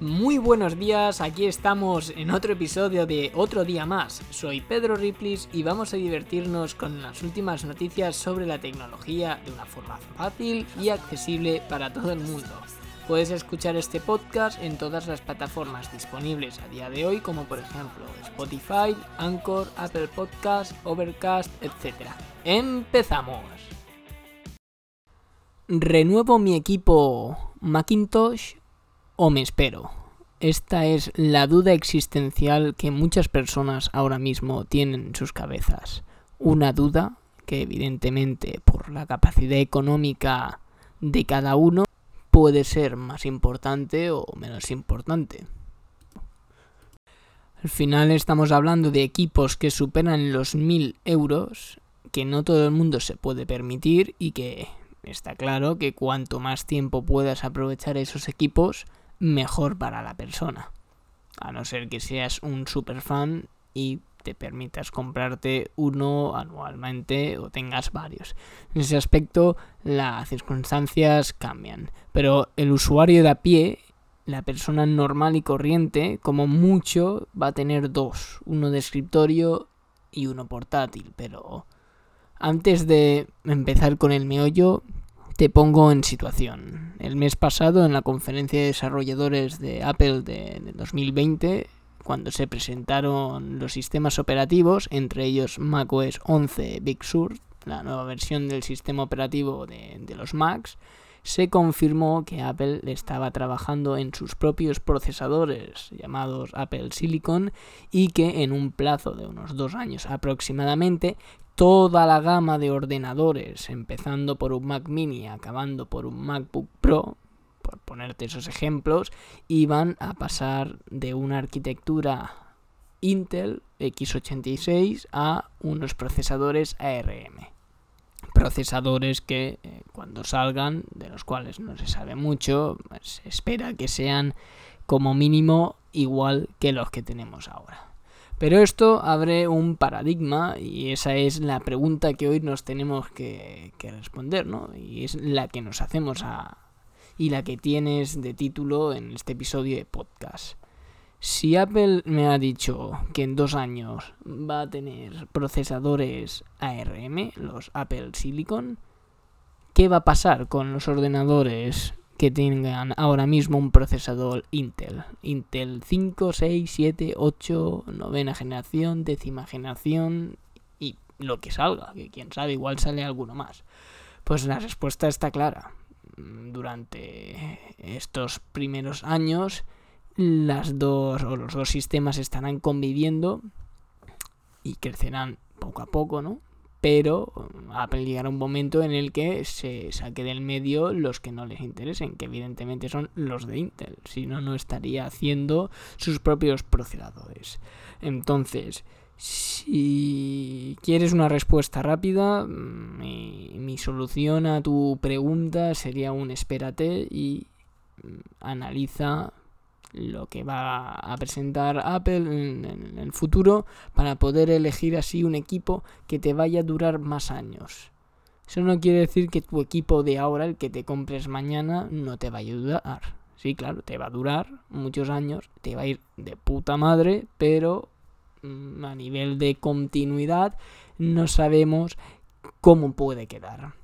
Muy buenos días, aquí estamos en otro episodio de Otro Día Más. Soy Pedro Riplis y vamos a divertirnos con las últimas noticias sobre la tecnología de una forma fácil y accesible para todo el mundo. Puedes escuchar este podcast en todas las plataformas disponibles a día de hoy, como por ejemplo Spotify, Anchor, Apple Podcast, Overcast, etc. ¡Empezamos! ¿Renuevo mi equipo Macintosh o me espero? Esta es la duda existencial que muchas personas ahora mismo tienen en sus cabezas. Una duda que evidentemente por la capacidad económica de cada uno puede ser más importante o menos importante. Al final estamos hablando de equipos que superan los 1000 euros, que no todo el mundo se puede permitir y que está claro que cuanto más tiempo puedas aprovechar esos equipos, mejor para la persona. A no ser que seas un super fan y te permitas comprarte uno anualmente o tengas varios. En ese aspecto las circunstancias cambian. Pero el usuario de a pie, la persona normal y corriente, como mucho va a tener dos. Uno de escritorio y uno portátil. Pero antes de empezar con el meollo, te pongo en situación. El mes pasado, en la conferencia de desarrolladores de Apple de, 2020, cuando se presentaron los sistemas operativos, entre ellos macOS 11 Big Sur, la nueva versión del sistema operativo de, los Macs, se confirmó que Apple estaba trabajando en sus propios procesadores llamados Apple Silicon y que en un plazo de unos dos años aproximadamente toda la gama de ordenadores, empezando por un Mac mini, acabando por un MacBook Pro, por ponerte esos ejemplos, iban a pasar de una arquitectura Intel x86 a unos procesadores ARM. Procesadores que eh, cuando salgan, de los cuales no se sabe mucho, se pues, espera que sean como mínimo igual que los que tenemos ahora. Pero esto abre un paradigma y esa es la pregunta que hoy nos tenemos que, responder, ¿no? Y es la que nos hacemos a, y la que tienes de título en este episodio de podcast. Si Apple me ha dicho que en dos años va a tener procesadores ARM, los Apple Silicon, ¿qué va a pasar con los ordenadores que tengan ahora mismo un procesador Intel. Intel 5, 6, 7, 8, novena generación, décima generación y lo que salga, que quién sabe, igual sale alguno más. Pues la respuesta está clara. Durante estos primeros años, las dos o los dos sistemas estarán conviviendo y crecerán poco a poco, ¿no? pero um, Apple llegará un momento en el que se saque del medio los que no les interesen, que evidentemente son los de Intel, si no, no estaría haciendo sus propios procesadores. Entonces, si quieres una respuesta rápida, mm, mi, mi solución a tu pregunta sería un espérate y mm, analiza lo que va a presentar Apple en, el futuro para poder elegir así un equipo que te vaya a durar más años. Eso no quiere decir que tu equipo de ahora, el que te compres mañana, no te va a ayudar. Sí, claro, te va a durar muchos años, te va a ir de puta madre, pero mm, a nivel de continuidad no sabemos cómo puede quedar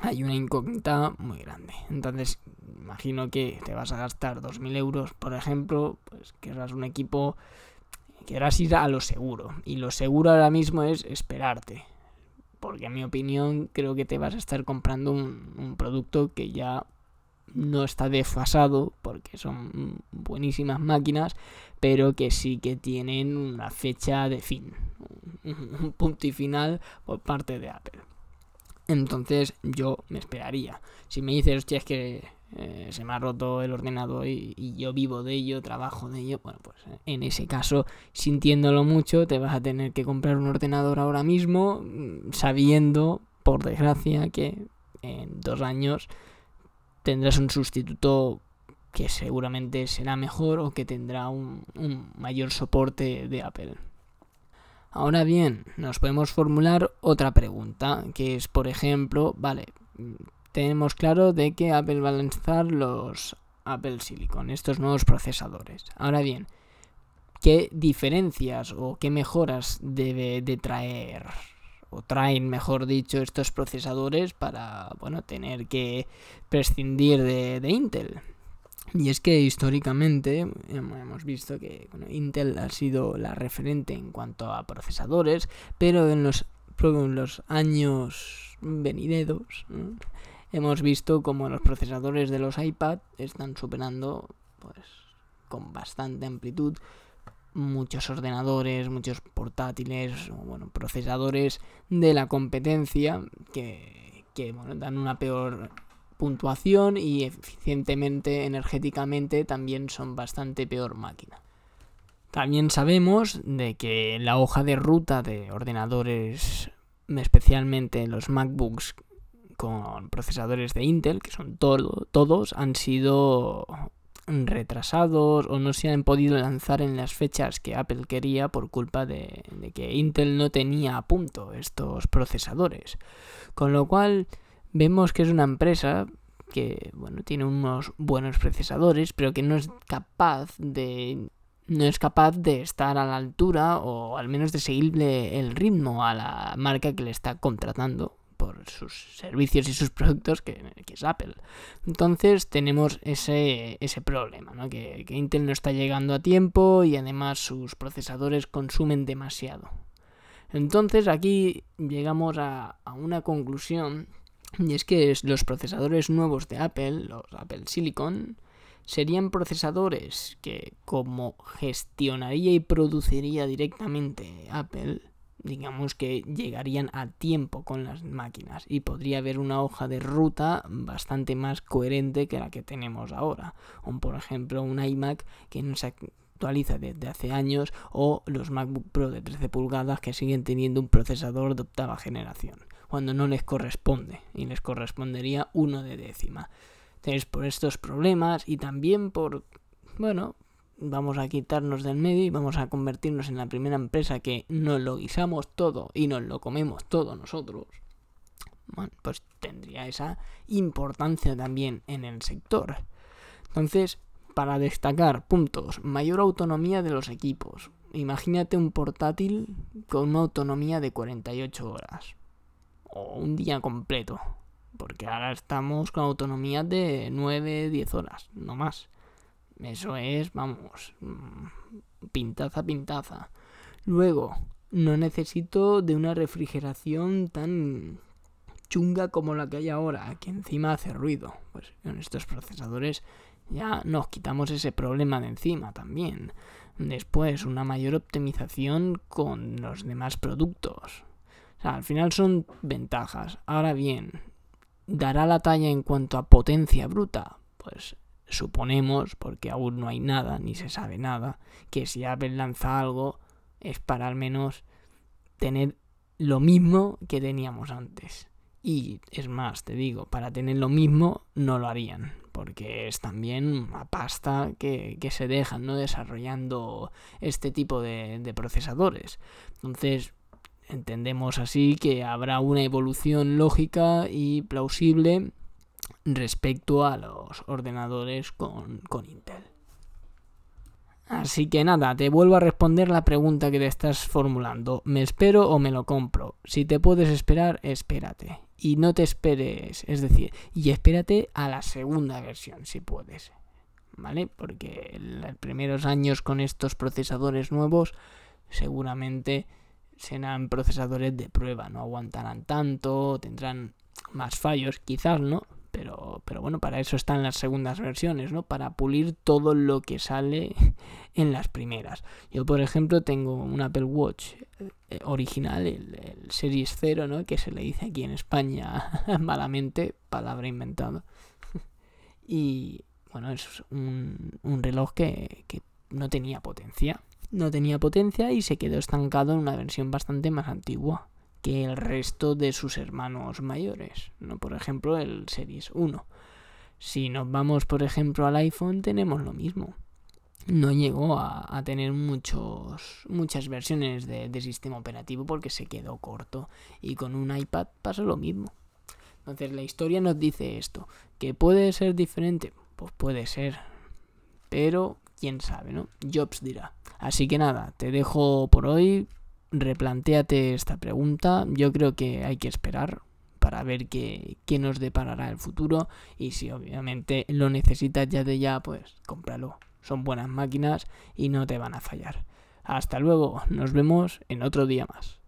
hay una incógnita muy grande. Entonces, imagino que te vas a gastar 2.000 euros, por ejemplo, pues querrás un equipo, querrás ir a lo seguro. Y lo seguro ahora mismo es esperarte. Porque en mi opinión creo que te vas a estar comprando un, un producto que ya no está desfasado porque son buenísimas máquinas, pero que sí que tienen una fecha de fin, un punto y final por parte de Apple. Entonces yo me esperaría. Si me dices, hostia, es que eh, se me ha roto el ordenador y, yo vivo de ello, trabajo de ello, bueno, pues eh, en ese caso, sintiéndolo mucho, te vas a tener que comprar un ordenador ahora mismo, mm, sabiendo, por desgracia, que en dos años tendrás un sustituto que seguramente será mejor o que tendrá un mayor soporte de Apple. Ahora bien, nos podemos formular otra pregunta, que es, por ejemplo, vale, tenemos claro de que Apple va a lanzar los Apple Silicon, estos nuevos procesadores. Ahora bien, ¿qué diferencias o qué mejoras debe de traer o traen, mejor dicho, estos procesadores para, bueno, tener que prescindir de, Intel? Y es que históricamente hemos visto que Intel ha sido la referente en cuanto a procesadores, pero en los, en los años venideros hemos visto como los procesadores de los iPad están superando pues con bastante amplitud muchos ordenadores, muchos portátiles, bueno, procesadores de la competencia que, que bueno, dan una peor puntuación y eficientemente, energéticamente también son bastante peor máquina. También sabemos de que la hoja de ruta de ordenadores, especialmente los MacBooks con procesadores de Intel, que son todo, todos, han sido retrasados o no se han podido lanzar en las fechas que Apple quería por culpa de que Intel no tenía a punto estos procesadores. Con lo cual vemos que es una empresa que bueno, tiene unos buenos procesadores, pero que no es capaz de no es capaz de estar a la altura o al menos de seguirle el ritmo a la marca que le está contratando por sus servicios y sus productos que, es Apple. Entonces tenemos ese, ese problema, ¿no? que, Intel no está llegando a tiempo y además sus procesadores consumen demasiado. Entonces aquí llegamos a una conclusión y es que los procesadores nuevos de Apple, los Apple Silicon, serían procesadores que como gestionaría y produciría directamente Apple, digamos que llegarían a tiempo con las máquinas y podría haber una hoja de ruta bastante más coherente que la que tenemos ahora. O por ejemplo un iMac que no se actualiza desde hace años o los MacBook Pro de 13 pulgadas que siguen teniendo un procesador de octava generación cuando no les corresponde y les correspondería uno de décima. Entonces, por estos problemas y también por, bueno, vamos a quitarnos del medio y vamos a convertirnos en la primera empresa que nos lo guisamos todo y nos lo comemos todo nosotros. Bueno, pues tendría esa importancia también en el sector. Entonces, para destacar puntos, mayor autonomía de los equipos. Imagínate un portátil con una autonomía de 48 horas o un día completo. Porque ahora estamos con autonomía de 9, 10 horas, no más. Eso es, vamos, mm, pintaza, pintaza. Luego, no necesito de una refrigeración tan chunga como la que hay ahora, que encima hace ruido. Pues con estos procesadores ya nos quitamos ese problema de encima también. Después, una mayor optimización con los demás productos al final son ventajas. Ahora bien, ¿dará la talla en cuanto a potencia bruta? Pues suponemos, porque aún no hay nada, ni se sabe nada, que si Apple lanza algo es para al menos tener lo mismo que teníamos antes. Y es más, te digo, para tener lo mismo no lo harían, porque es también una pasta que, se dejan ¿no? desarrollando este tipo de, de procesadores. Entonces, Entendemos así que habrá una evolución lógica y plausible respecto a los ordenadores con, Intel. Así que nada, te vuelvo a responder la pregunta que te estás formulando. ¿Me espero o me lo compro? Si te puedes esperar, espérate. Y no te esperes, es decir, y espérate a la segunda versión si puedes. ¿Vale? Porque en los primeros años con estos procesadores nuevos seguramente serán procesadores de prueba, no aguantarán tanto, tendrán más fallos, quizás, ¿no? Pero, pero bueno, para eso están las segundas versiones, ¿no? Para pulir todo lo que sale en las primeras. Yo, por ejemplo, tengo un Apple Watch eh, original, el, Series 0, ¿no? Que se le dice aquí en España malamente, palabra inventada. y bueno, es un, reloj que no tenía potencia no tenía potencia y se quedó estancado en una versión bastante más antigua que el resto de sus hermanos mayores, no por ejemplo el Series 1. Si nos vamos por ejemplo al iPhone tenemos lo mismo. No llegó a, tener muchos, muchas versiones de, de sistema operativo porque se quedó corto y con un iPad pasa lo mismo. Entonces la historia nos dice esto, que puede ser diferente, Pues puede ser. Pero quién sabe, ¿no? Jobs dirá. Así que nada, te dejo por hoy. Replantéate esta pregunta. Yo creo que hay que esperar para ver qué, qué nos deparará el futuro. Y si obviamente lo necesitas ya de ya, pues cómpralo. Son buenas máquinas y no te van a fallar. Hasta luego, nos vemos en otro día más.